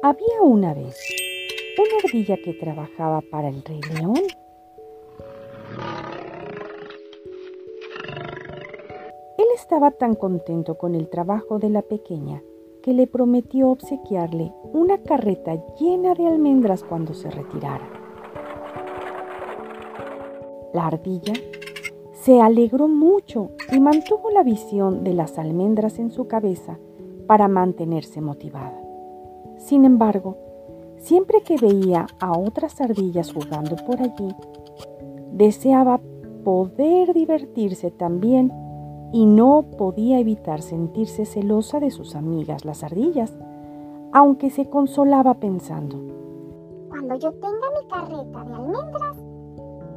Había una vez una ardilla que trabajaba para el rey león. Él estaba tan contento con el trabajo de la pequeña que le prometió obsequiarle una carreta llena de almendras cuando se retirara. La ardilla se alegró mucho y mantuvo la visión de las almendras en su cabeza para mantenerse motivada. Sin embargo, siempre que veía a otras ardillas jugando por allí, deseaba poder divertirse también y no podía evitar sentirse celosa de sus amigas las ardillas, aunque se consolaba pensando, Cuando yo tenga mi carreta de almendras,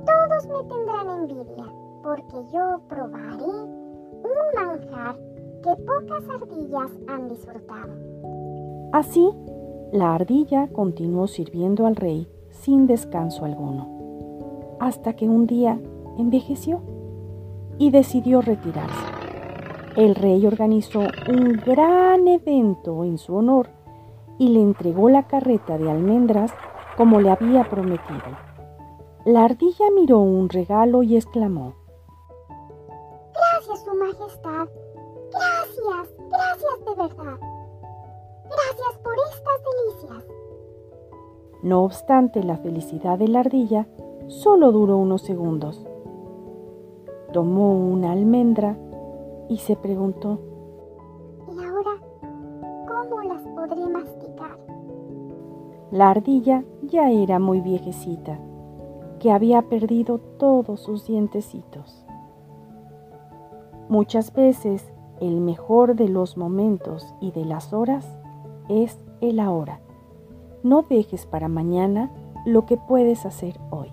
todos me tendrán envidia, porque yo probaré un manjar que pocas ardillas han disfrutado. Así, la ardilla continuó sirviendo al rey sin descanso alguno, hasta que un día envejeció y decidió retirarse. El rey organizó un gran evento en su honor y le entregó la carreta de almendras como le había prometido. La ardilla miró un regalo y exclamó, Gracias, Su Majestad. Gracias, gracias No obstante, la felicidad de la ardilla solo duró unos segundos. Tomó una almendra y se preguntó, ¿Y ahora cómo las podré masticar? La ardilla ya era muy viejecita, que había perdido todos sus dientecitos. Muchas veces el mejor de los momentos y de las horas es el ahora. No dejes para mañana lo que puedes hacer hoy.